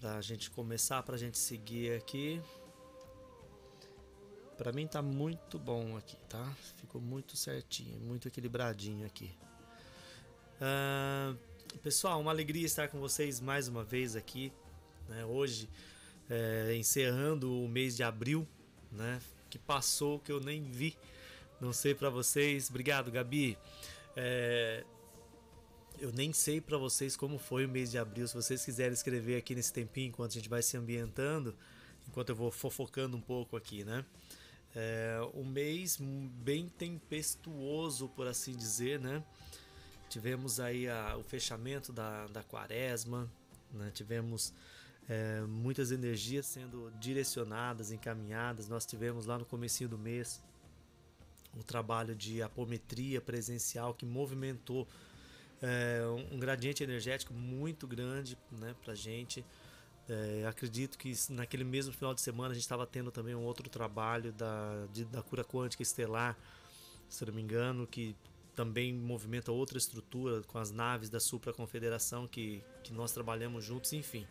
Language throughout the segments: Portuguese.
para a gente começar, para a gente seguir aqui. Para mim tá muito bom aqui, tá? Ficou muito certinho, muito equilibradinho aqui. Uh, pessoal, uma alegria estar com vocês mais uma vez aqui, né? Hoje, é, encerrando o mês de abril, né? Que passou que eu nem vi. Não sei para vocês. Obrigado, Gabi. É, eu nem sei para vocês como foi o mês de abril. Se vocês quiserem escrever aqui nesse tempinho, enquanto a gente vai se ambientando, enquanto eu vou fofocando um pouco aqui, né? É, um mês bem tempestuoso, por assim dizer, né? Tivemos aí a, o fechamento da, da quaresma, né? tivemos é, muitas energias sendo direcionadas, encaminhadas. Nós tivemos lá no comecinho do mês o trabalho de apometria presencial que movimentou é, um gradiente energético muito grande né, para gente. É, acredito que naquele mesmo final de semana a gente estava tendo também um outro trabalho da, de, da cura quântica estelar, se não me engano, que também movimenta outra estrutura com as naves da Supra Confederação que, que nós trabalhamos juntos, enfim.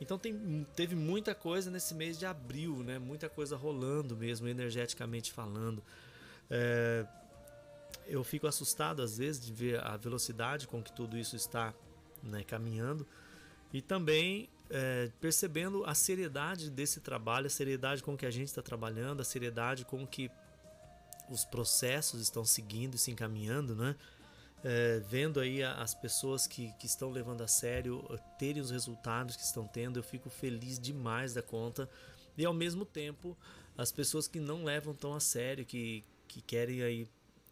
Então tem, teve muita coisa nesse mês de abril, né? Muita coisa rolando mesmo, energeticamente falando. É, eu fico assustado às vezes de ver a velocidade com que tudo isso está né, caminhando e também é, percebendo a seriedade desse trabalho, a seriedade com que a gente está trabalhando, a seriedade com que os processos estão seguindo e se encaminhando, né? É, vendo aí as pessoas que, que estão levando a sério terem os resultados que estão tendo, eu fico feliz demais da conta. E ao mesmo tempo, as pessoas que não levam tão a sério, que, que querem aí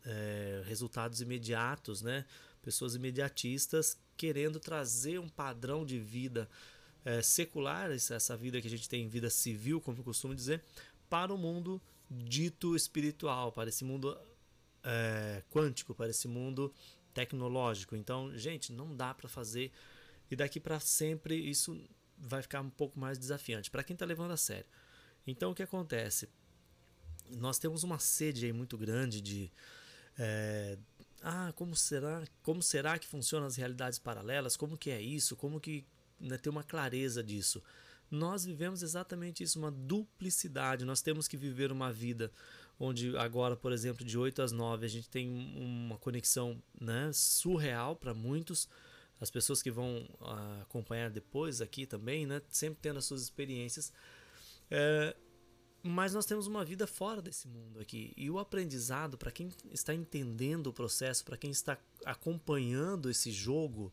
é, resultados imediatos, né? Pessoas imediatistas querendo trazer um padrão de vida é, secular, essa vida que a gente tem, vida civil, como eu costumo dizer, para o mundo dito espiritual, para esse mundo é, quântico, para esse mundo tecnológico. Então, gente, não dá para fazer e daqui para sempre isso vai ficar um pouco mais desafiante para quem está levando a sério. Então, o que acontece? Nós temos uma sede aí muito grande de é, ah, como será, como será que funcionam as realidades paralelas? Como que é isso? Como que né, ter uma clareza disso. Nós vivemos exatamente isso, uma duplicidade. Nós temos que viver uma vida onde agora, por exemplo, de 8 às 9, a gente tem uma conexão né, surreal para muitos. As pessoas que vão uh, acompanhar depois aqui também, né, sempre tendo as suas experiências. É, mas nós temos uma vida fora desse mundo aqui. E o aprendizado, para quem está entendendo o processo, para quem está acompanhando esse jogo,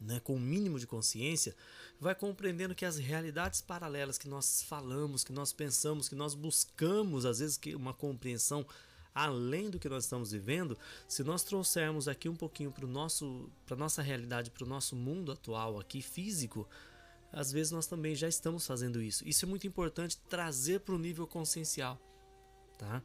né, com o um mínimo de consciência, vai compreendendo que as realidades paralelas que nós falamos, que nós pensamos, que nós buscamos, às vezes, uma compreensão além do que nós estamos vivendo, se nós trouxermos aqui um pouquinho para nosso, para nossa realidade, para o nosso mundo atual aqui físico, às vezes nós também já estamos fazendo isso. Isso é muito importante trazer para o nível consciencial. Tá?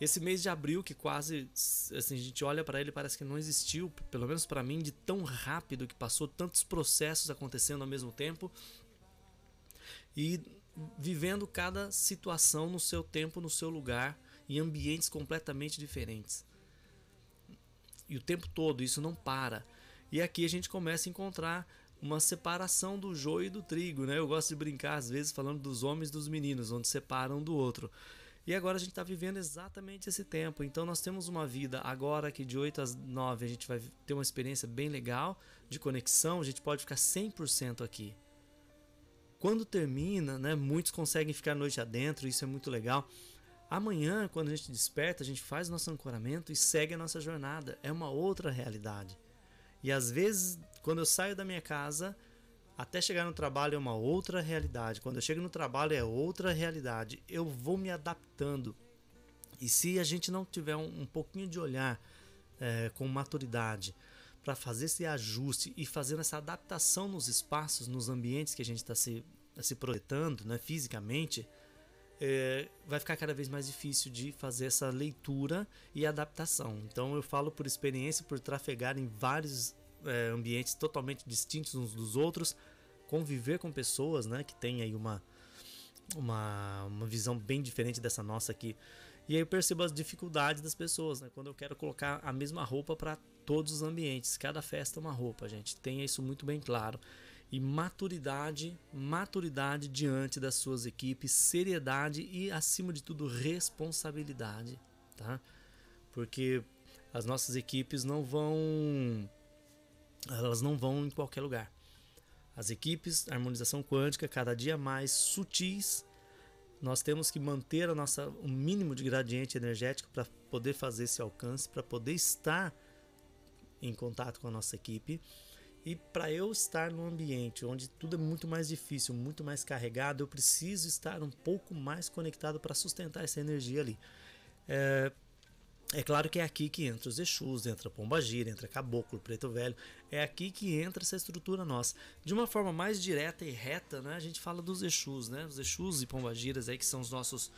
Esse mês de abril, que quase assim, a gente olha para ele parece que não existiu, pelo menos para mim, de tão rápido que passou tantos processos acontecendo ao mesmo tempo e vivendo cada situação no seu tempo, no seu lugar, em ambientes completamente diferentes. E o tempo todo isso não para. E aqui a gente começa a encontrar uma separação do joio e do trigo, né? Eu gosto de brincar às vezes falando dos homens e dos meninos, onde separam um do outro. E agora a gente está vivendo exatamente esse tempo. Então nós temos uma vida agora que de 8 às 9 a gente vai ter uma experiência bem legal de conexão, a gente pode ficar 100% aqui. Quando termina, né, muitos conseguem ficar a noite adentro, isso é muito legal. Amanhã, quando a gente desperta, a gente faz nosso ancoramento e segue a nossa jornada. É uma outra realidade. E às vezes, quando eu saio da minha casa, até chegar no trabalho é uma outra realidade. Quando eu chego no trabalho é outra realidade. Eu vou me adaptando. E se a gente não tiver um, um pouquinho de olhar é, com maturidade para fazer esse ajuste e fazer essa adaptação nos espaços, nos ambientes que a gente está se, se projetando né, fisicamente, é, vai ficar cada vez mais difícil de fazer essa leitura e adaptação. Então eu falo por experiência, por trafegar em vários é, ambientes totalmente distintos uns dos outros, conviver com pessoas né, que têm aí uma, uma, uma visão bem diferente dessa nossa aqui. E aí eu percebo as dificuldades das pessoas, né? Quando eu quero colocar a mesma roupa para todos os ambientes. Cada festa é uma roupa, gente. Tenha isso muito bem claro. e maturidade, maturidade diante das suas equipes, seriedade e acima de tudo responsabilidade, tá? Porque as nossas equipes não vão elas não vão em qualquer lugar. As equipes, harmonização quântica, cada dia mais sutis. Nós temos que manter a nossa um mínimo de gradiente energético para poder fazer esse alcance, para poder estar em contato com a nossa equipe. E para eu estar num ambiente onde tudo é muito mais difícil, muito mais carregado, eu preciso estar um pouco mais conectado para sustentar essa energia ali. É, é claro que é aqui que entra os Exus, entra Pomba Gira, entra Caboclo, Preto Velho. É aqui que entra essa estrutura nossa. De uma forma mais direta e reta, né, a gente fala dos Exus, né? Os Exus e Pomba Giras aí que são os nossos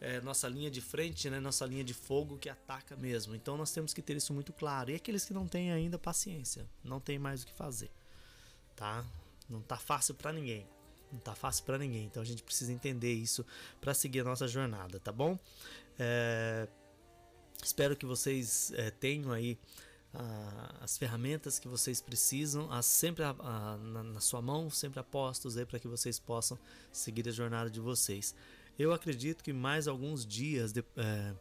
é, nossa linha de frente, né, nossa linha de fogo que ataca mesmo. Então nós temos que ter isso muito claro. E aqueles que não têm ainda paciência, não tem mais o que fazer, tá? Não tá fácil para ninguém. Não tá fácil para ninguém. Então a gente precisa entender isso para seguir a nossa jornada, tá bom? É Espero que vocês é, tenham aí as ferramentas que vocês precisam, sempre a, a, na, na, sua mão, sempre apostos aí para que vocês possam seguir a jornada de vocês. Eu acredito que mais alguns dias, de, é,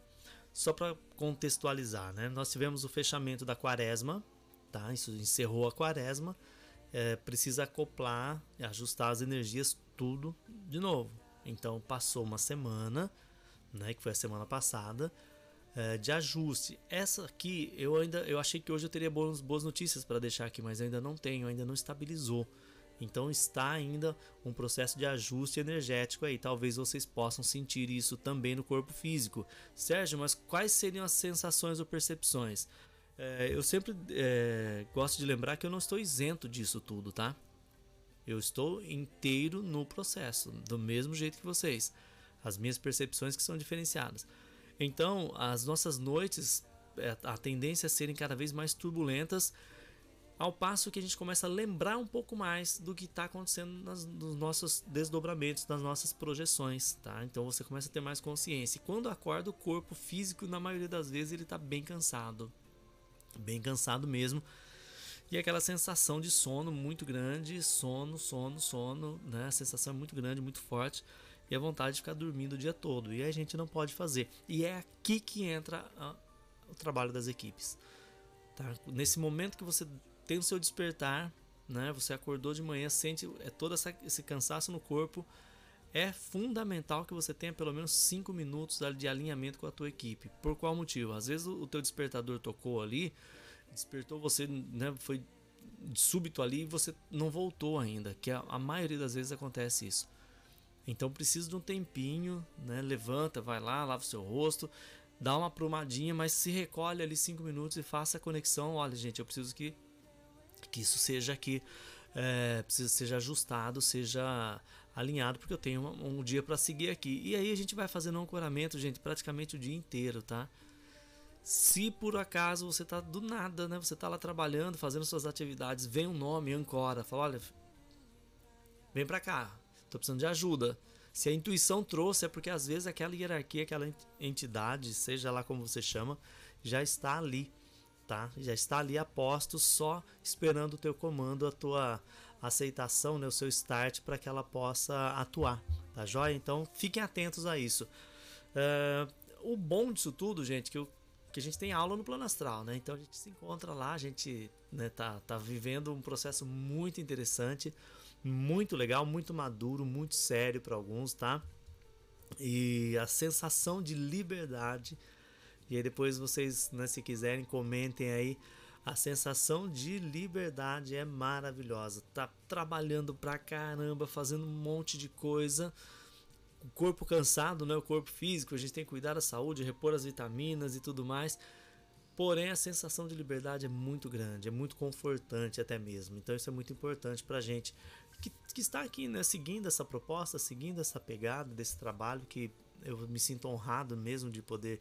só para contextualizar, né? nós tivemos o fechamento da quaresma, tá? isso encerrou a quaresma, é, precisa acoplar, ajustar as energias, tudo de novo. Então passou uma semana, né, que foi a semana passada, é, de ajuste. Essa aqui eu ainda eu achei que hoje eu teria boas, boas notícias para deixar aqui, mas ainda não tenho, ainda não estabilizou. Então está ainda um processo de ajuste energético aí. Talvez vocês possam sentir isso também no corpo físico. Sérgio, mas quais seriam as sensações ou percepções? É, eu sempre é, gosto de lembrar que eu não estou isento disso tudo, tá? Eu estou inteiro no processo, do mesmo jeito que vocês. As minhas percepções que são diferenciadas. Então, as nossas noites, é, a tendência a serem cada vez mais turbulentas, ao passo que a gente começa a lembrar um pouco mais do que está acontecendo nas, nos nossos desdobramentos, nas nossas projeções, tá? Então você começa a ter mais consciência. E quando acorda, o corpo físico, na maioria das vezes, ele está bem cansado, bem cansado mesmo. E aquela sensação de sono muito grande, sono, sono, sono, né? A sensação é muito grande, muito forte e a vontade de ficar dormindo o dia todo. E a gente não pode fazer. E é aqui que entra a, o trabalho das equipes. Tá? Nesse momento que você tem o seu despertar, né? Você acordou de manhã, sente é todo essa, esse cansaço no corpo. É fundamental que você tenha pelo menos 5 minutos de alinhamento com a tua equipe. Por qual motivo? Às vezes o, teu despertador tocou ali, despertou você, né, foi súbito ali e você não voltou ainda, que a, a maioria das vezes acontece isso. Então precisa de um tempinho, né? Levanta, vai lá, lava o seu rosto, dá uma prumadinha, mas se recolhe ali cinco minutos e faça a conexão. Olha, gente, eu preciso que, que isso seja aqui, é, precisa seja ajustado, seja alinhado, porque eu tenho um, um dia para seguir aqui. E aí a gente vai fazendo um ancoramento, gente, praticamente o dia inteiro, tá? Se por acaso você tá do nada, né? Você tá lá trabalhando, fazendo suas atividades, vem um nome, ancora, fala, olha, vem para cá, Estou precisando de ajuda. Se a intuição trouxe, é porque às vezes aquela hierarquia, aquela entidade, seja lá como você chama, já está ali, tá? Já está ali a posto, só esperando o teu comando, a tua aceitação, né, o seu start para que ela possa atuar, tá joia? Então fiquem atentos a isso. Uh, o bom disso tudo, gente, que, eu, que a gente tem aula no plano astral, né? Então a gente se encontra lá, a gente né, tá, tá vivendo um processo muito interessante muito legal, muito maduro, muito sério para alguns, tá? E a sensação de liberdade. E aí depois vocês, né, se quiserem, comentem aí. A sensação de liberdade é maravilhosa. Tá trabalhando pra caramba, fazendo um monte de coisa. O corpo cansado, né? O corpo físico, a gente tem que cuidar da saúde, repor as vitaminas e tudo mais. Porém, a sensação de liberdade é muito grande, é muito confortante até mesmo. Então, isso é muito importante para a gente que, que está aqui, né, seguindo essa proposta, seguindo essa pegada desse trabalho que eu me sinto honrado mesmo de poder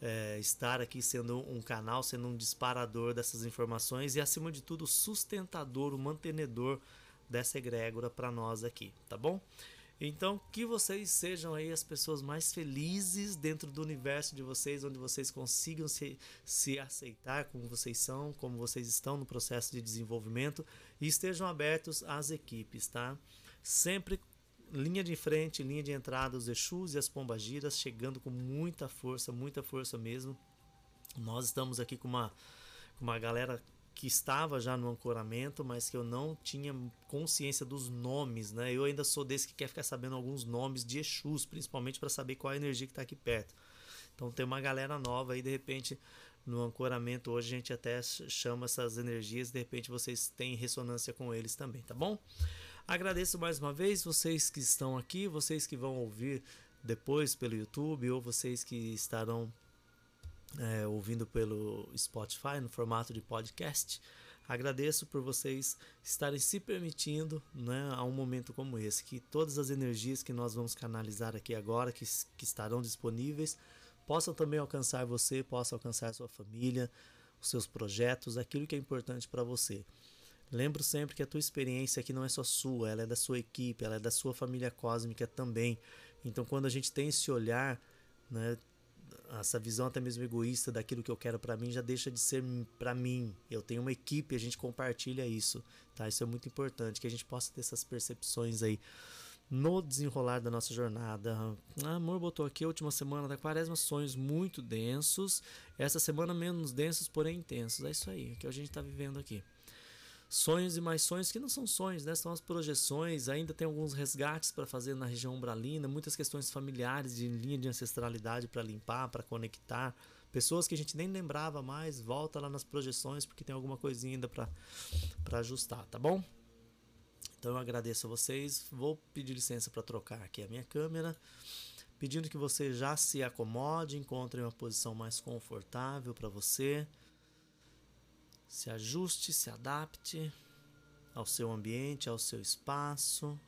é, estar aqui sendo um canal, sendo um disparador dessas informações e, acima de tudo, sustentador, o mantenedor dessa egrégora para nós aqui, tá bom? Então, que vocês sejam aí as pessoas mais felizes dentro do universo de vocês, onde vocês consigam se, se aceitar como vocês são, como vocês estão no processo de desenvolvimento e estejam abertos às equipes, tá? Sempre linha de frente, linha de entrada, os Exus e as Pombagiras chegando com muita força, muita força mesmo. Nós estamos aqui com uma, com uma galera que estava já no ancoramento, mas que eu não tinha consciência dos nomes, né? Eu ainda sou desse que quer ficar sabendo alguns nomes de Exus, principalmente para saber qual a energia que está aqui perto. Então tem uma galera nova aí, de repente, no ancoramento hoje a gente até chama essas energias, de repente vocês têm ressonância com eles também, tá bom? Agradeço mais uma vez vocês que estão aqui, vocês que vão ouvir depois pelo YouTube ou vocês que estarão é, ouvindo pelo Spotify no formato de podcast. Agradeço por vocês estarem se permitindo né, a um momento como esse, que todas as energias que nós vamos canalizar aqui agora, que, que estarão disponíveis, possam também alcançar você, possam alcançar sua família, os seus projetos, aquilo que é importante para você. Lembro sempre que a tua experiência aqui não é só sua, ela é da sua equipe, ela é da sua família cósmica também. Então, quando a gente tem esse olhar, né, essa visão até mesmo egoísta daquilo que eu quero para mim já deixa de ser para mim. Eu tenho uma equipe, a gente compartilha isso, tá? Isso é muito importante que a gente possa ter essas percepções aí no desenrolar da nossa jornada. Ah, amor botou aqui a última semana da quaresma sonhos muito densos, essa semana menos densos, porém intensos. É isso aí, é que a gente está vivendo aqui sonhos e mais sonhos que não são sonhos, né? São as projeções. Ainda tem alguns resgates para fazer na região umbralina, muitas questões familiares de linha de ancestralidade para limpar, para conectar. Pessoas que a gente nem lembrava mais, volta lá nas projeções porque tem alguma coisinha ainda para ajustar, tá bom? Então eu agradeço a vocês. Vou pedir licença para trocar aqui a minha câmera, pedindo que você já se acomode, encontre uma posição mais confortável para você se ajuste, se adapte ao seu ambiente, ao seu espaço.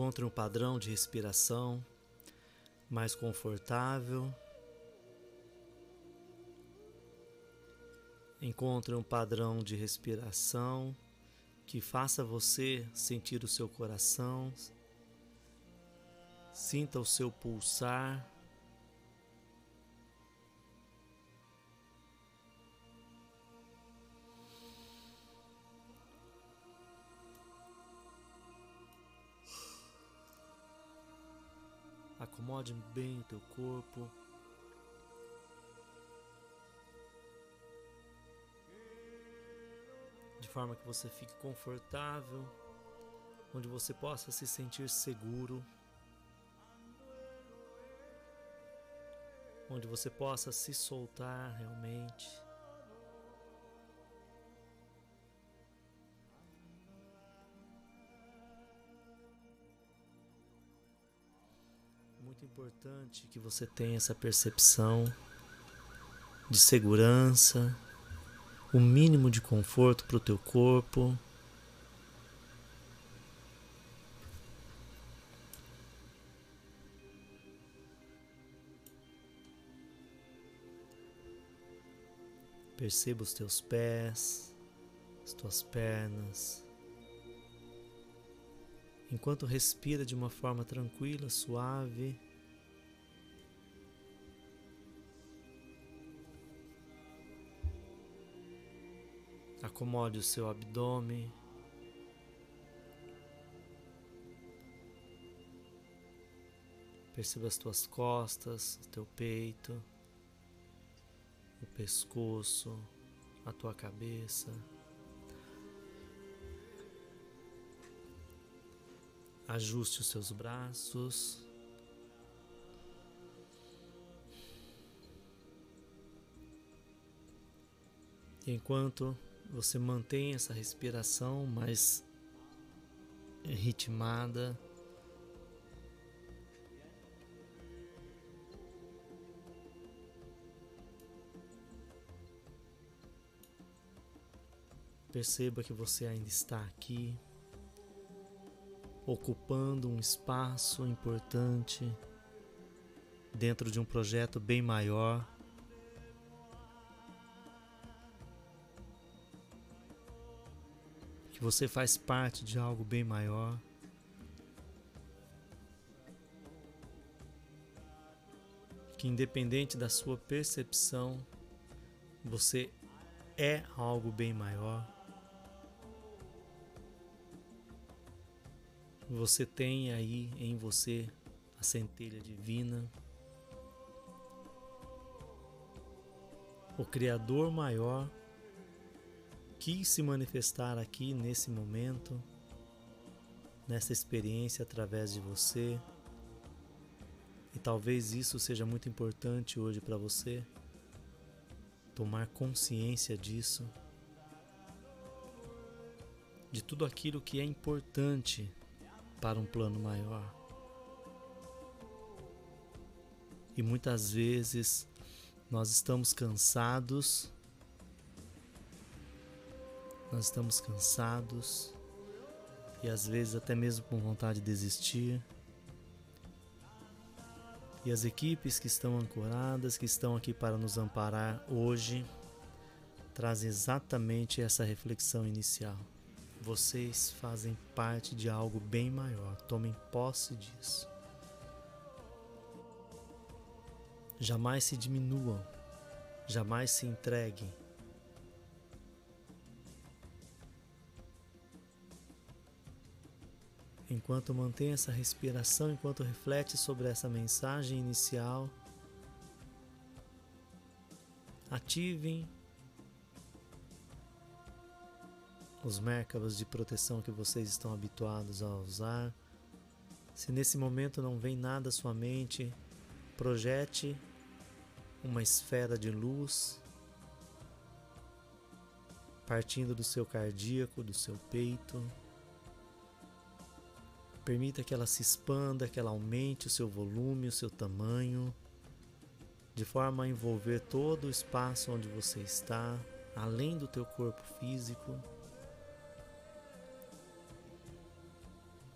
Encontre um padrão de respiração mais confortável. Encontre um padrão de respiração que faça você sentir o seu coração, sinta o seu pulsar. Acomode bem o teu corpo. De forma que você fique confortável, onde você possa se sentir seguro, onde você possa se soltar realmente. Importante que você tenha essa percepção de segurança, o um mínimo de conforto para o teu corpo. Perceba os teus pés, as tuas pernas enquanto respira de uma forma tranquila, suave. Acomode o seu abdômen. Perceba as tuas costas, teu peito. o pescoço, a tua cabeça. Ajuste os seus braços. Enquanto você mantém essa respiração mais ritmada, Perceba que você ainda está aqui, ocupando um espaço importante dentro de um projeto bem maior. Que você faz parte de algo bem maior. Que, independente da sua percepção, você é algo bem maior. Você tem aí em você a centelha divina, o Criador maior quis se manifestar aqui nesse momento, nessa experiência através de você. E talvez isso seja muito importante hoje para você, tomar consciência disso, de tudo aquilo que é importante para um plano maior. E muitas vezes nós estamos cansados, nós estamos cansados e às vezes até mesmo com vontade de desistir. E as equipes que estão ancoradas, que estão aqui para nos amparar hoje, trazem exatamente essa reflexão inicial. Vocês fazem parte de algo bem maior. Tomem posse disso. Jamais se diminuam. Jamais se entreguem. Enquanto mantém essa respiração, enquanto reflete sobre essa mensagem inicial, ativem os Merkabas de proteção que vocês estão habituados a usar. Se nesse momento não vem nada à sua mente, projete uma esfera de luz partindo do seu cardíaco, do seu peito. Permita que ela se expanda, que ela aumente o seu volume, o seu tamanho, de forma a envolver todo o espaço onde você está, além do teu corpo físico.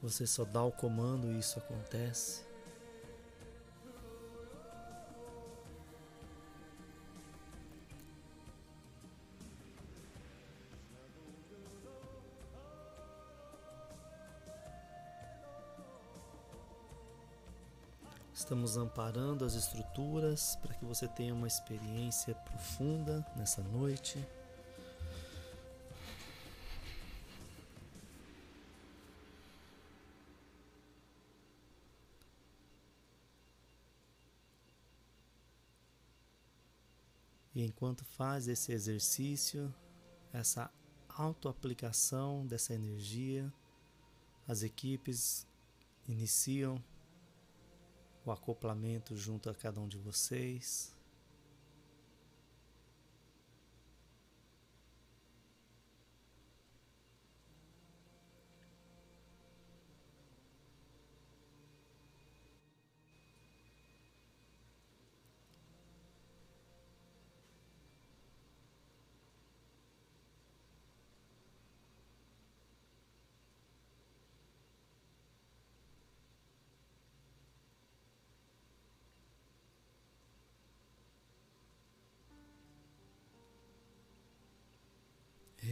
Você só dá o comando e isso acontece. Estamos amparando as estruturas para que você tenha uma experiência profunda nessa noite. E enquanto faz esse exercício, essa autoaplicação dessa energia, as equipes iniciam o acoplamento junto a cada um de vocês.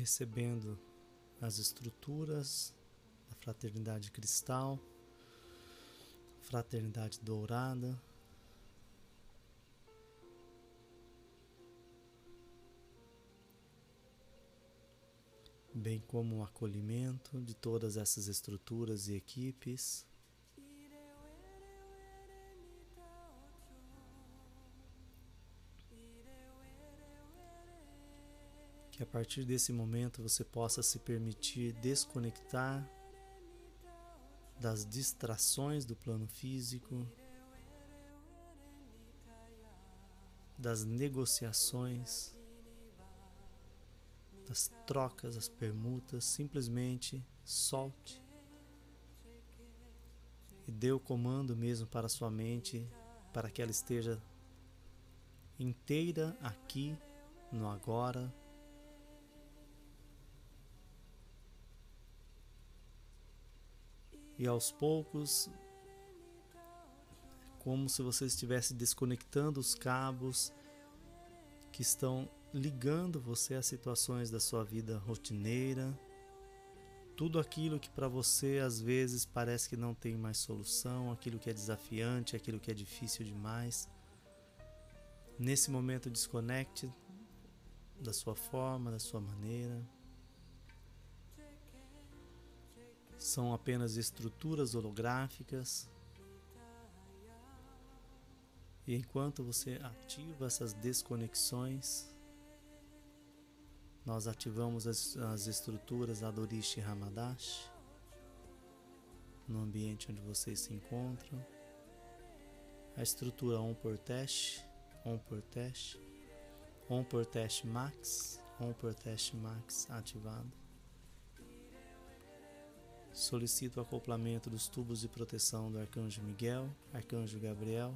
Recebendo as estruturas da fraternidade cristal, fraternidade dourada. Bem como o acolhimento de todas essas estruturas e equipes. A partir desse momento você possa se permitir desconectar das distrações do plano físico, das negociações, das trocas, das permutas, simplesmente solte e dê o comando mesmo para sua mente para que ela esteja inteira aqui no agora. E aos poucos, como se você estivesse desconectando os cabos que estão ligando você a situações da sua vida rotineira, tudo aquilo que para você às vezes parece que não tem mais solução, aquilo que é desafiante, aquilo que é difícil demais. Nesse momento, desconecte da sua forma, da sua maneira. São apenas estruturas holográficas. E enquanto você ativa essas desconexões, nós ativamos as, as estruturas Adorishi Hamadash no ambiente onde vocês se encontram. A estrutura On por teste, On por teste, On por Max, On por Max ativado. Solicito o acoplamento dos tubos de proteção do Arcanjo Miguel, Arcanjo Gabriel,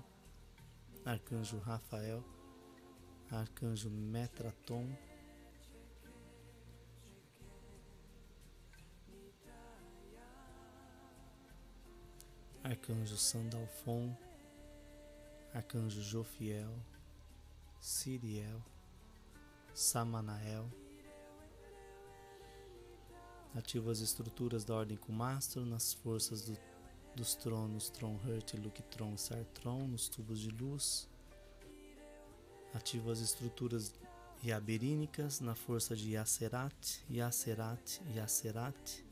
Arcanjo Rafael, Arcanjo Metraton, Arcanjo Sandalfon, Arcanjo Jofiel, Siriel, Samanael. Ativa as estruturas da Ordem Kumastro nas forças do, dos tronos Tronhurt, Luctron e Sartron nos tubos de luz. Ativa as estruturas Iaberínicas na força de Yacerat, Yacerat, Yacerat.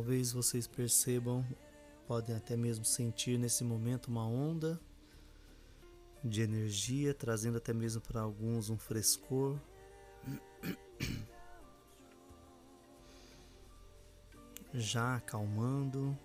Talvez vocês percebam, podem até mesmo sentir nesse momento uma onda de energia, trazendo até mesmo para alguns um frescor. Já acalmando.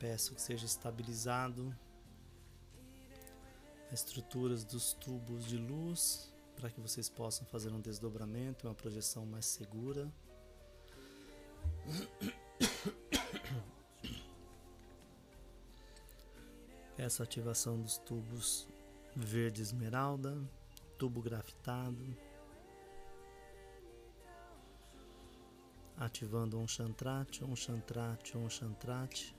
Peço que seja estabilizado as estruturas dos tubos de luz para que vocês possam fazer um desdobramento, uma projeção mais segura. Essa ativação dos tubos verde esmeralda, tubo grafitado, ativando um chantrate, um chantrate, um chantrate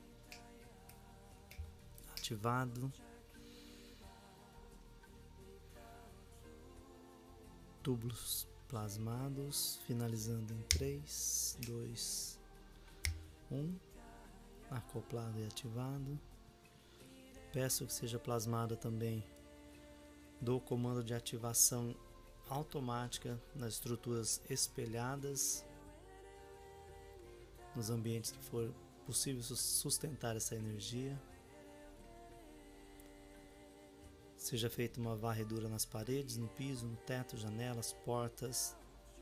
ativado. Tubos plasmados, finalizando em 3, 2, 1. Acoplado e ativado. Peço que seja plasmada também do comando de ativação automática nas estruturas espelhadas, nos ambientes que for possível sustentar essa energia. Seja feita uma varredura nas paredes, no piso, no teto, janelas, portas,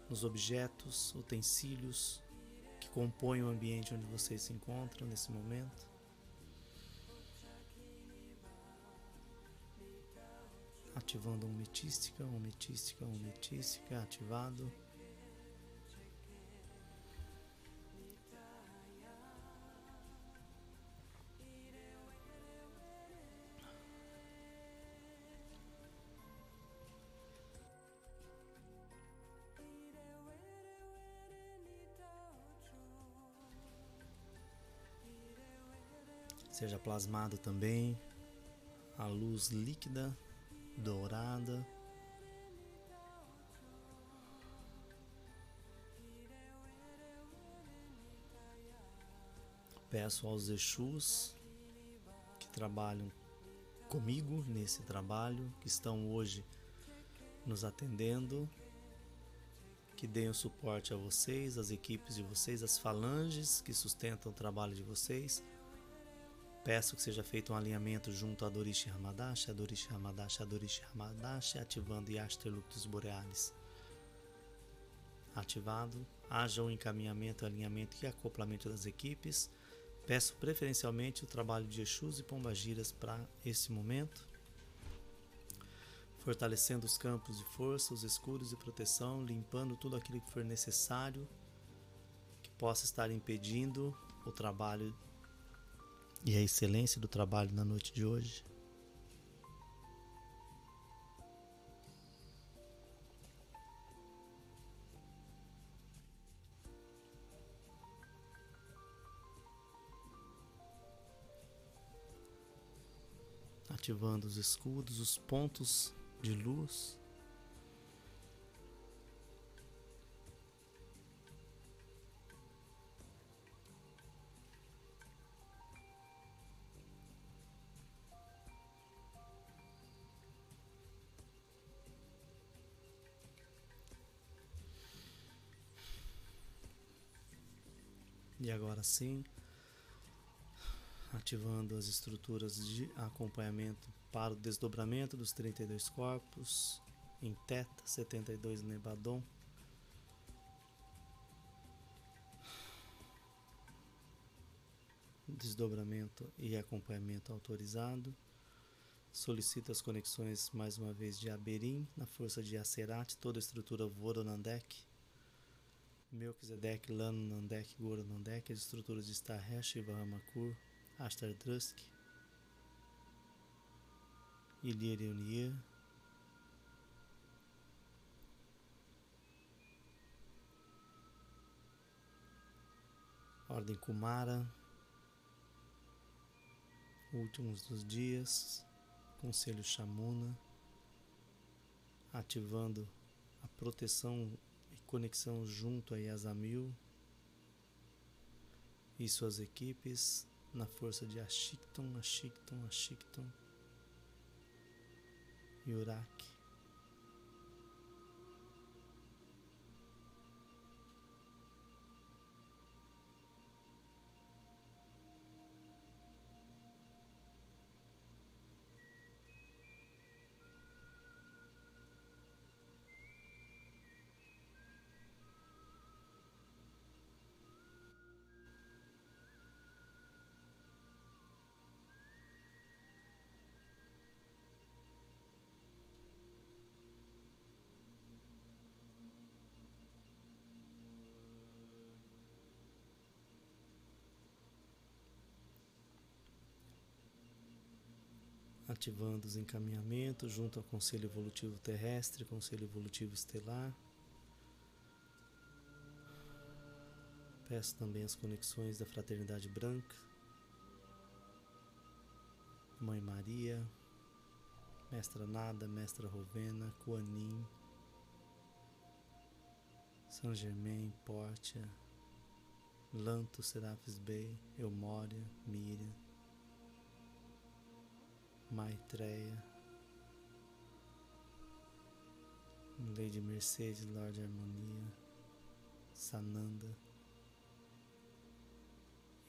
nos objetos, utensílios que compõem o ambiente onde vocês se encontram nesse momento. Ativando um metística, um metística, um metística, ativado. Seja plasmado também a luz líquida, dourada. Peço aos Exus que trabalham comigo nesse trabalho, que estão hoje nos atendendo, que deem o suporte a vocês, as equipes de vocês, as falanges que sustentam o trabalho de vocês. Peço que seja feito um alinhamento junto a Dorishi Hamadashi, a Dorishi Hamadashi, a Dorishi Hamadashi, ativando Yaster Luctus Borealis. Ativado, haja um encaminhamento, alinhamento e acoplamento das equipes Peço preferencialmente o trabalho de Exus e Pombagiras para esse momento, fortalecendo os campos de força, os escudos de proteção, limpando tudo aquilo que for necessário que possa estar impedindo o trabalho e a excelência do trabalho na noite de hoje. ativando os escudos, os pontos de luz. E agora sim, ativando as estruturas de acompanhamento para o desdobramento dos 32 corpos em Teta 72 Nebadon. Desdobramento e acompanhamento autorizado. Solicito as conexões mais uma vez de Aberim na força de Acerate, toda a estrutura Voronandek. Melchizedek, Lano Nandek, Goro Nandek, as estruturas de Stahesh Vahamakur. Astardrusk, Iliriunir, Ordem Kumara, Últimos dos Dias, Conselho Chamuna, ativando a proteção conexão junto a Yazamil e suas equipes na força de Ashikton, Ashikton, Ashikton e Uraki. Ativando os encaminhamentos junto ao Conselho Evolutivo Terrestre, Conselho Evolutivo Estelar. Peço também as conexões da Fraternidade Branca, Mãe Maria, Mestra Nada, Mestra Rovena, Kuanin, São Germain, Portia, Lanto, Serafis Bey, Eumória, Miriam. Maitreya, Lady Mercedes, Lord Harmonia, Sananda,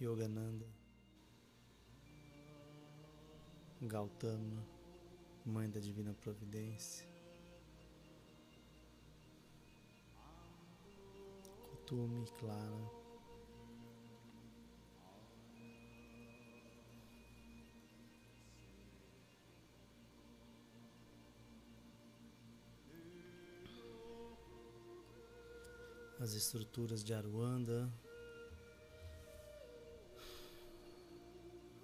Yogananda, Gautama, Mãe da Divina Providência, Kutume, Clara, as estruturas de Aruanda,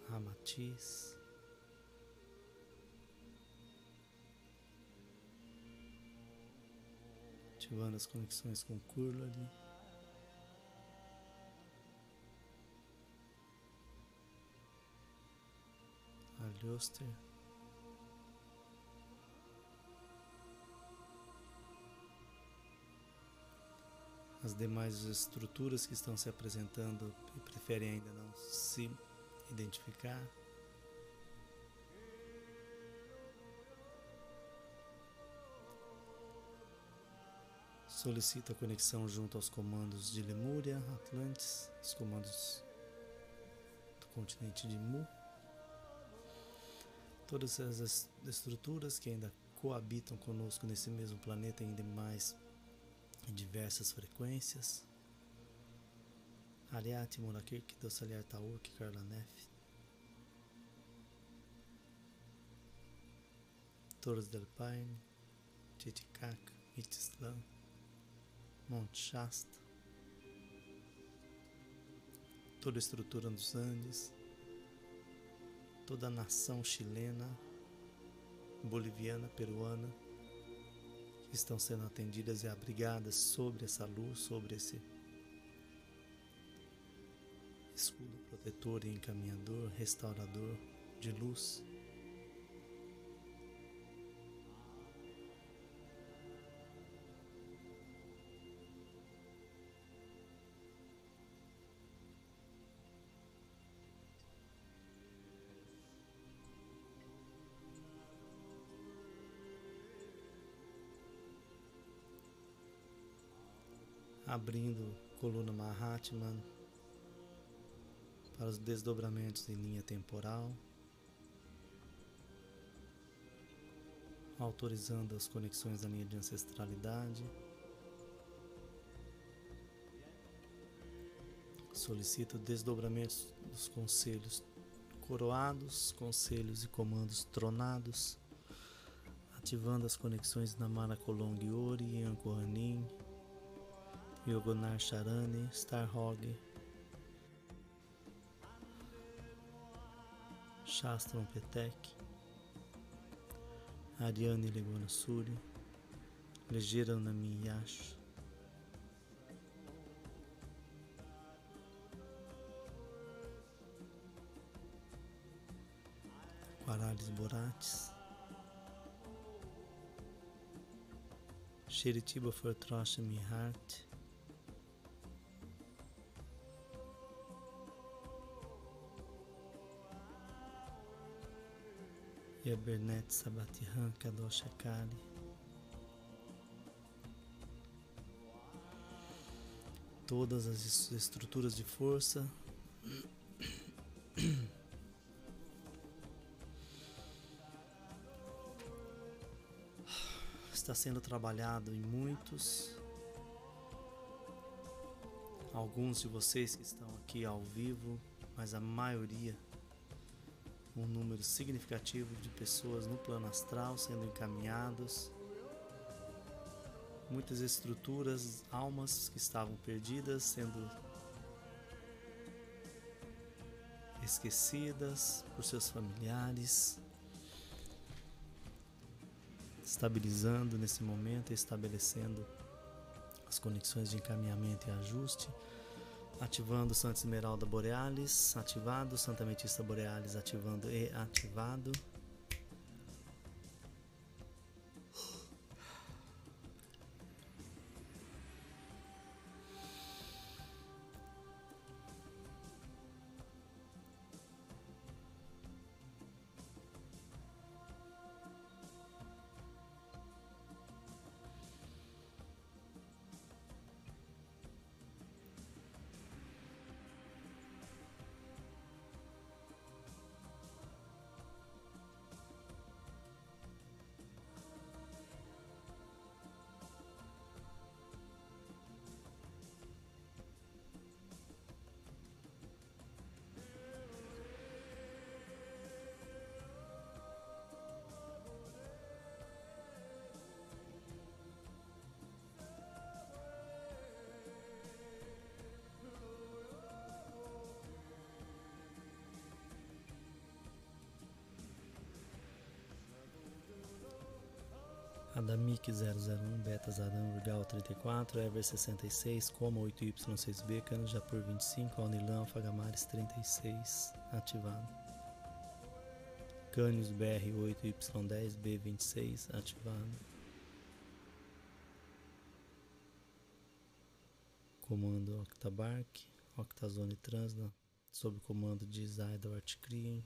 Ramatiz, ativando as conexões com Kurlali. Arioster. As demais estruturas que estão se apresentando e preferem ainda não se identificar. Solicita conexão junto aos comandos de Lemúria, Atlantis, os comandos do continente de Mu. Todas as estruturas que ainda coabitam conosco nesse mesmo planeta em demais em diversas frequências. Ariati, Murakirk, Dossaliar Taurk, Karlanef. Torres del Paine, Titicaca, Mictlan. Monte Shasta, toda a estrutura dos Andes, toda a nação chilena, boliviana, peruana, estão sendo atendidas e abrigadas sobre essa luz, sobre esse escudo protetor e encaminhador, restaurador de luz. Abrindo coluna Mahatman para os desdobramentos em linha temporal, autorizando as conexões da linha de ancestralidade. Solicito desdobramentos dos conselhos coroados, conselhos e comandos tronados, ativando as conexões na Mara Kolong Ori e Yogonar Charani, Starhog, Shastram Petek, Ariane Legona Suri, Legeira Nami Yash, Aquaralis Borates, Sheritiba Fortrosha Mihart, Ebernet Sabatihan Kadosh Akari. Todas as estruturas de força está sendo trabalhado em muitos. Alguns de vocês que estão aqui ao vivo, mas a maioria um número significativo de pessoas no plano astral sendo encaminhados, muitas estruturas, almas que estavam perdidas sendo esquecidas por seus familiares, estabilizando nesse momento, estabelecendo as conexões de encaminhamento e ajuste ativando Santa Esmeralda Borealis, ativado, Santa Ametista Borealis, ativando e ativado. Adamic 001, Beta Zadam, Urgal 34, Ever 66, Coma 8Y6B, Cano Japur 25, Alnilan, Fagamares 36, ativado. Mercânios BR8Y10B26 ativado. Comando Octabark, Octazone Transna, sob comando de Zaida Artkrien.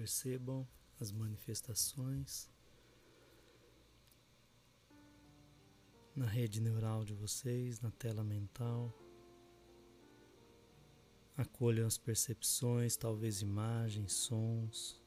Percebam as manifestações na rede neural de vocês, na tela mental. Acolham as percepções, talvez imagens, sons.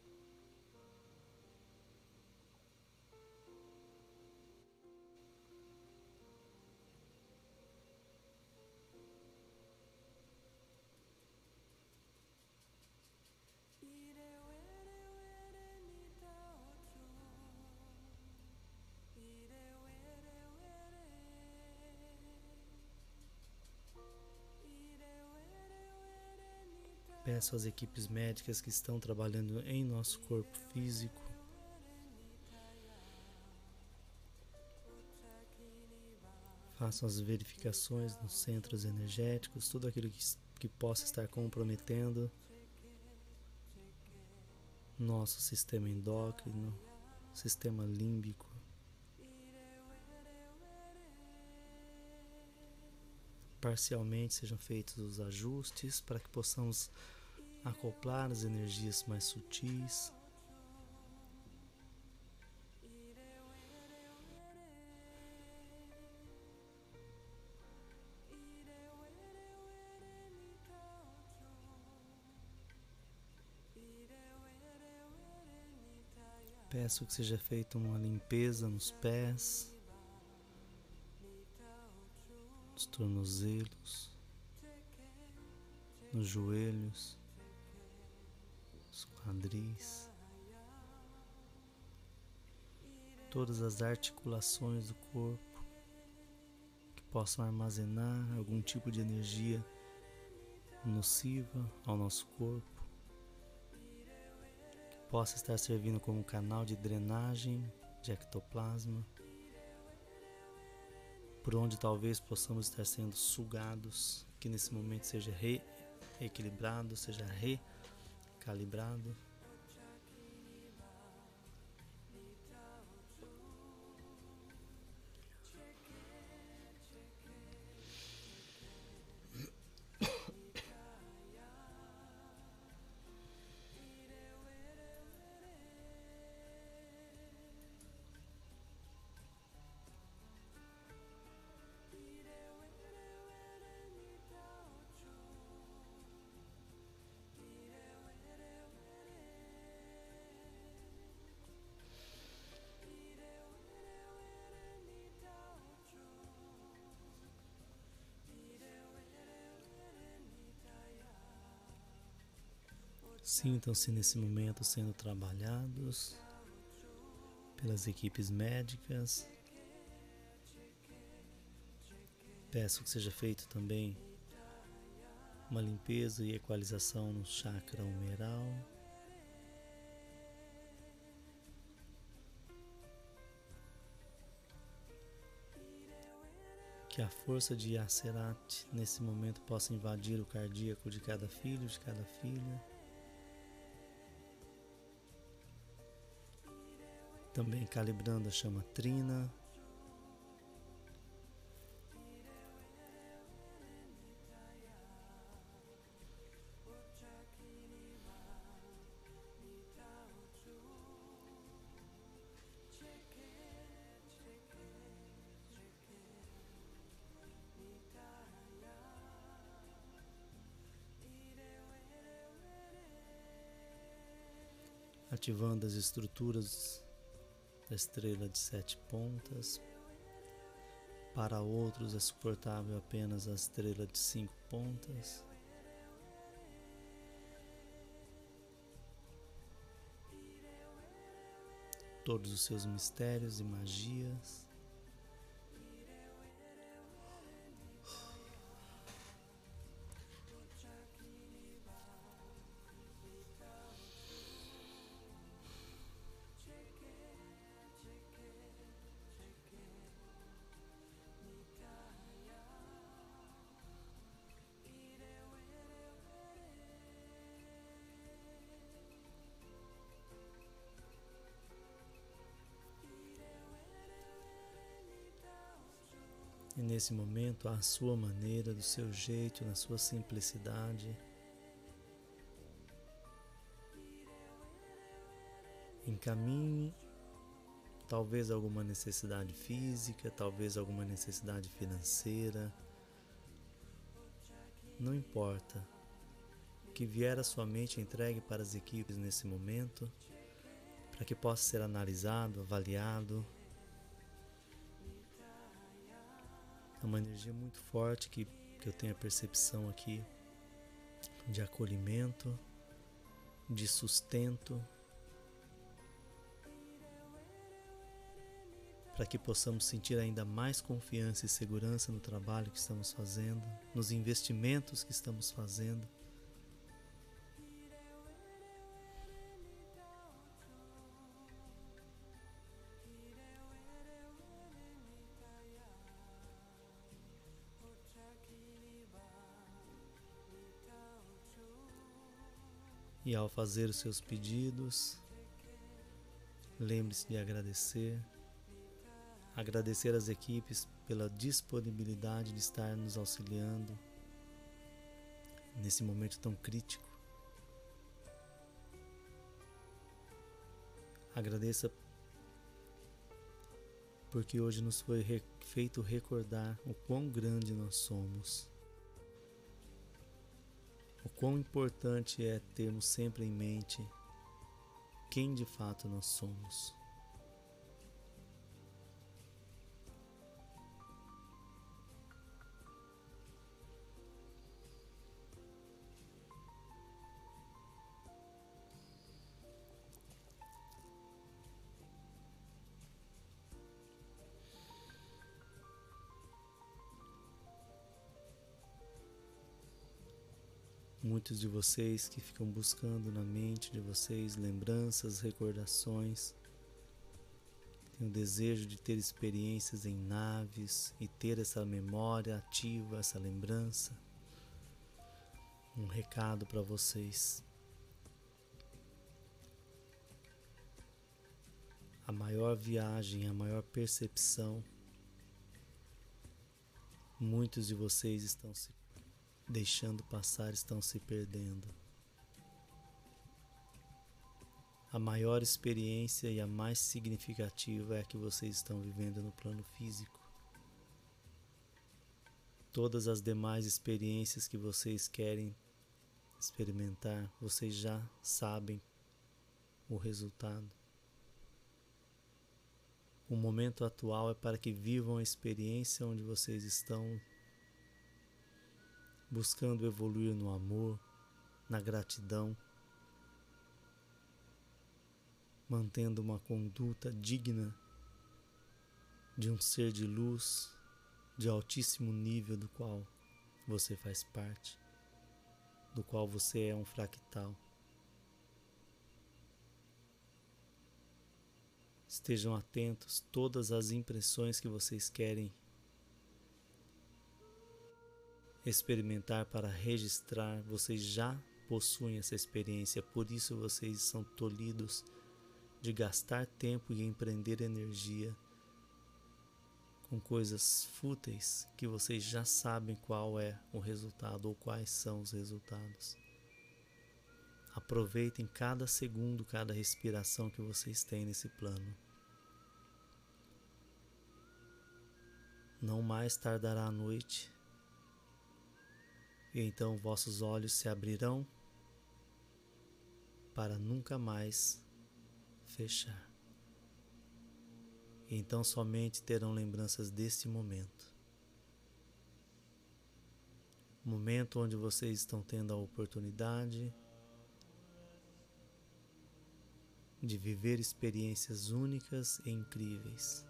Peço às equipes médicas que estão trabalhando em nosso corpo físico façam as verificações nos centros energéticos, tudo aquilo que, que possa estar comprometendo nosso sistema endócrino, sistema límbico. Parcialmente sejam feitos os ajustes para que possamos acoplar as energias mais sutis. Peço que seja feita uma limpeza nos pés, nos tornozelos, nos joelhos quadris, todas as articulações do corpo que possam armazenar algum tipo de energia nociva ao nosso corpo, que possa estar servindo como canal de drenagem de ectoplasma, por onde talvez possamos estar sendo sugados, que nesse momento seja reequilibrado, seja re calibrado. Sintam-se nesse momento sendo trabalhados pelas equipes médicas. Peço que seja feito também uma limpeza e equalização no chakra humeral. Que a força de Aserat nesse momento possa invadir o cardíaco de cada filho, de cada filha. Também calibrando a chama trina. ativando as estruturas da estrela de sete pontas, Para outros é suportável apenas a estrela de cinco pontas. Todos os seus mistérios e magias. Nesse momento, à sua maneira, do seu jeito, na sua simplicidade, encaminhe talvez alguma necessidade física, talvez alguma necessidade financeira, não importa. O que vier à sua mente, entregue para as equipes nesse momento, para que possa ser analisado, avaliado É uma energia muito forte que, que eu tenho a percepção aqui de acolhimento, de sustento, para que possamos sentir ainda mais confiança e segurança no trabalho que estamos fazendo, nos investimentos que estamos fazendo. Fazer os seus pedidos, lembre-se de agradecer, agradecer às equipes pela disponibilidade de estar nos auxiliando nesse momento tão crítico. Agradeça porque hoje nos foi feito recordar o quão grande nós somos o quão importante é termos sempre em mente quem de fato nós somos. Muitos de vocês que ficam buscando na mente de vocês lembranças, recordações, têm o desejo de ter experiências em naves e ter essa memória ativa, essa lembrança. Um recado para vocês. A maior viagem, a maior percepção, muitos de vocês estão se deixando passar estão se perdendo. A maior experiência e a mais significativa é a que vocês estão vivendo no plano físico. Todas as demais experiências que vocês querem experimentar, vocês já sabem o resultado. O momento atual é para que vivam a experiência onde vocês estão buscando evoluir no amor, na gratidão, mantendo uma conduta digna de um ser de luz de altíssimo nível do qual você faz parte, do qual você é um fractal. Estejam atentos todas as impressões que vocês querem experimentar, para registrar. Vocês já possuem essa experiência, por isso vocês são tolhidos de gastar tempo e empreender energia com coisas fúteis que vocês já sabem qual é o resultado ou quais são os resultados. Aproveitem cada segundo, cada respiração que vocês têm nesse plano. Não mais tardará a noite e então vossos olhos se abrirão para nunca mais fechar. E então somente terão lembranças deste momento. Momento onde vocês estão tendo a oportunidade de viver experiências únicas e incríveis.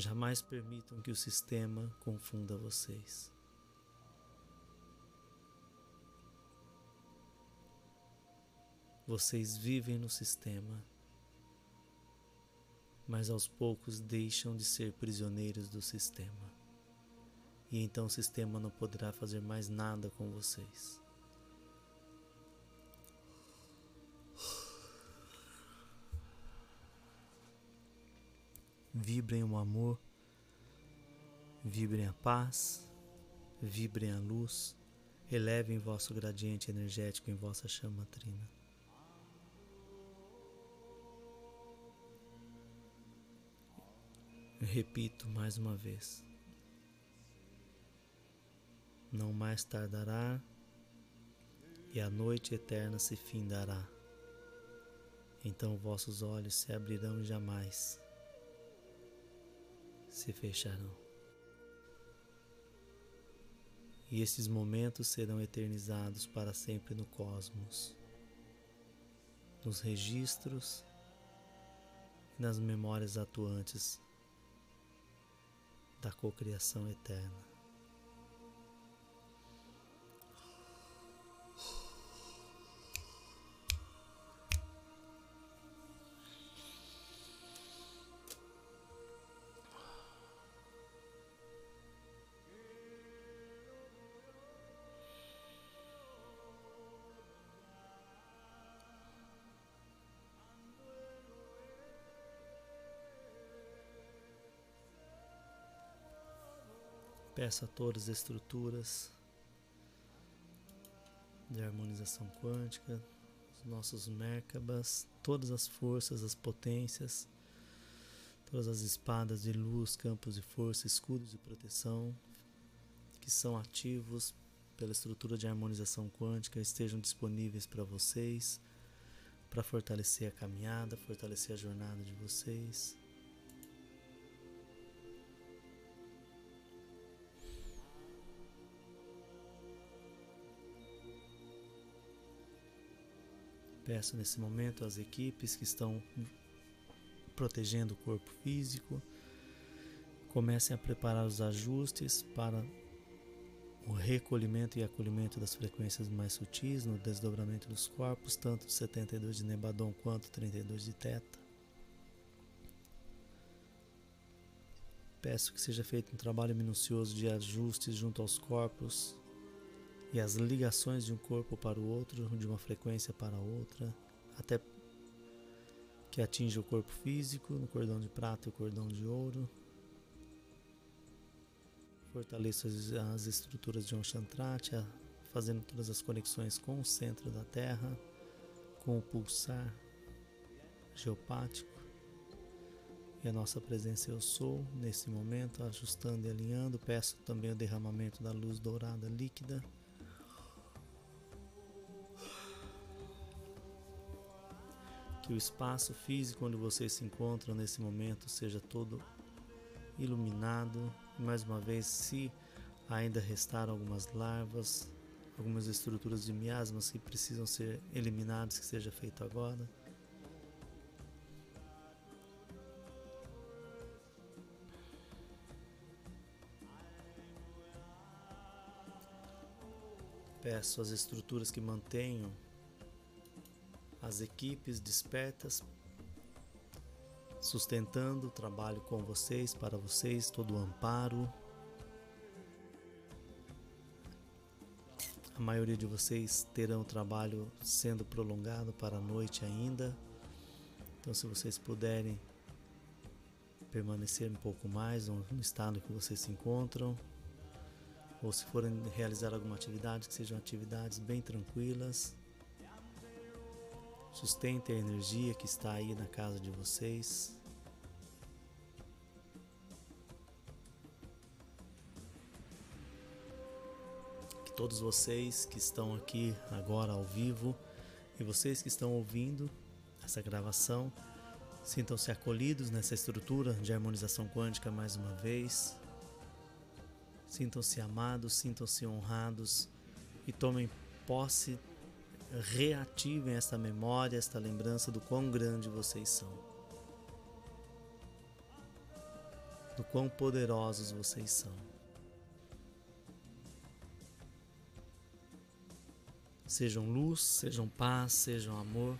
Jamais permitam que o sistema confunda vocês. Vocês vivem no sistema, mas aos poucos deixam de ser prisioneiros do sistema. E então o sistema não poderá fazer mais nada com vocês. Vibrem o amor, vibrem a paz, vibrem a luz, elevem vosso gradiente energético em vossa chama trina. Repito mais uma vez. Não mais tardará e a noite eterna se findará. Então vossos olhos se abrirão jamais se fecharão. E esses momentos serão eternizados para sempre no cosmos, nos registros e nas memórias atuantes da cocriação eterna. Peço a todas as estruturas de harmonização quântica, os nossos Merkabas, todas as forças, as potências, todas as espadas de luz, campos de força, escudos de proteção que são ativos pela estrutura de harmonização quântica estejam disponíveis para vocês, para fortalecer a caminhada, fortalecer a jornada de vocês. Peço nesse momento às equipes que estão protegendo o corpo físico, comecem a preparar os ajustes para o recolhimento e acolhimento das frequências mais sutis no desdobramento dos corpos, tanto 72 de Nebadon quanto 32 de Teta. Peço que seja feito um trabalho minucioso de ajustes junto aos corpos, e as ligações de um corpo para o outro, de uma frequência para outra, até que atinja o corpo físico, no cordão de prata e o cordão de ouro. Fortaleça as estruturas de Onchantratia, fazendo todas as conexões com o centro da Terra, com o pulsar geopático. E a nossa presença eu sou, nesse momento, ajustando e alinhando. Peço também o derramamento da luz dourada líquida que o espaço físico onde vocês se encontram nesse momento seja todo iluminado. E mais uma vez, se ainda restaram algumas larvas, algumas estruturas de miasmas que precisam ser eliminadas, que seja feito agora. Peço às estruturas que mantenham as equipes despertas, sustentando o trabalho com vocês, para vocês, todo o amparo. A maioria de vocês terão o trabalho sendo prolongado para a noite ainda. Então, se vocês puderem permanecer um pouco mais no estado que vocês se encontram, ou se forem realizar alguma atividade, que sejam atividades bem tranquilas, Sustentem a energia que está aí na casa de vocês. Que todos vocês que estão aqui agora ao vivo e vocês que estão ouvindo, essa gravação. Sintam-se acolhidos nessa estrutura de harmonização quântica mais uma vez. Sintam-se amados, sintam-se honrados e tomem posse, reativem esta memória, esta lembrança do quão grande vocês são. Do quão poderosos vocês são. Sejam luz, sejam paz, sejam amor.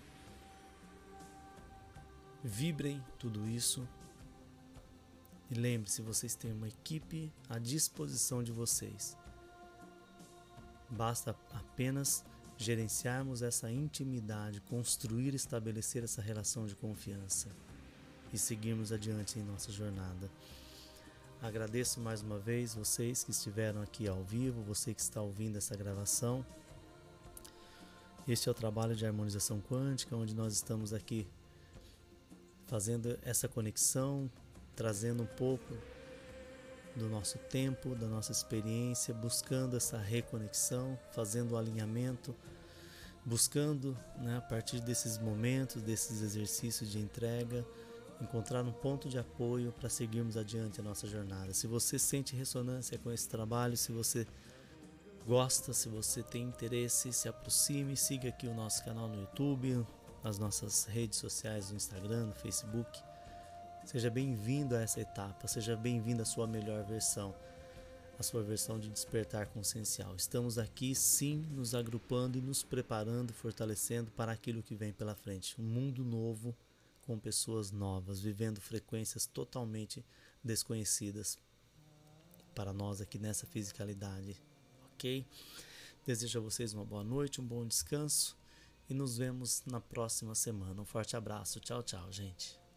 Vibrem tudo isso. E lembre-se, vocês têm uma equipe à disposição de vocês. Basta apenas gerenciarmos essa intimidade, construir e estabelecer essa relação de confiança e seguirmos adiante em nossa jornada. Agradeço mais uma vez vocês que estiveram aqui ao vivo, você que está ouvindo essa gravação. Este é o trabalho de harmonização quântica, onde nós estamos aqui fazendo essa conexão, trazendo um pouco do nosso tempo, da nossa experiência, buscando essa reconexão, fazendo o alinhamento, buscando, né, a partir desses momentos, desses exercícios de entrega, encontrar um ponto de apoio para seguirmos adiante a nossa jornada. Se você sente ressonância com esse trabalho, se você gosta, se você tem interesse, se aproxime, siga aqui o nosso canal no YouTube, nas nossas redes sociais, no Instagram, no Facebook. Seja bem-vindo a essa etapa, seja bem-vindo à sua melhor versão, a sua versão de despertar consciencial. Estamos aqui sim nos agrupando e nos preparando, fortalecendo para aquilo que vem pela frente. Um mundo novo com pessoas novas, vivendo frequências totalmente desconhecidas para nós aqui nessa fisicalidade ok? Desejo a vocês uma boa noite, um bom descanso e nos vemos na próxima semana. Um forte abraço. Tchau, tchau, gente.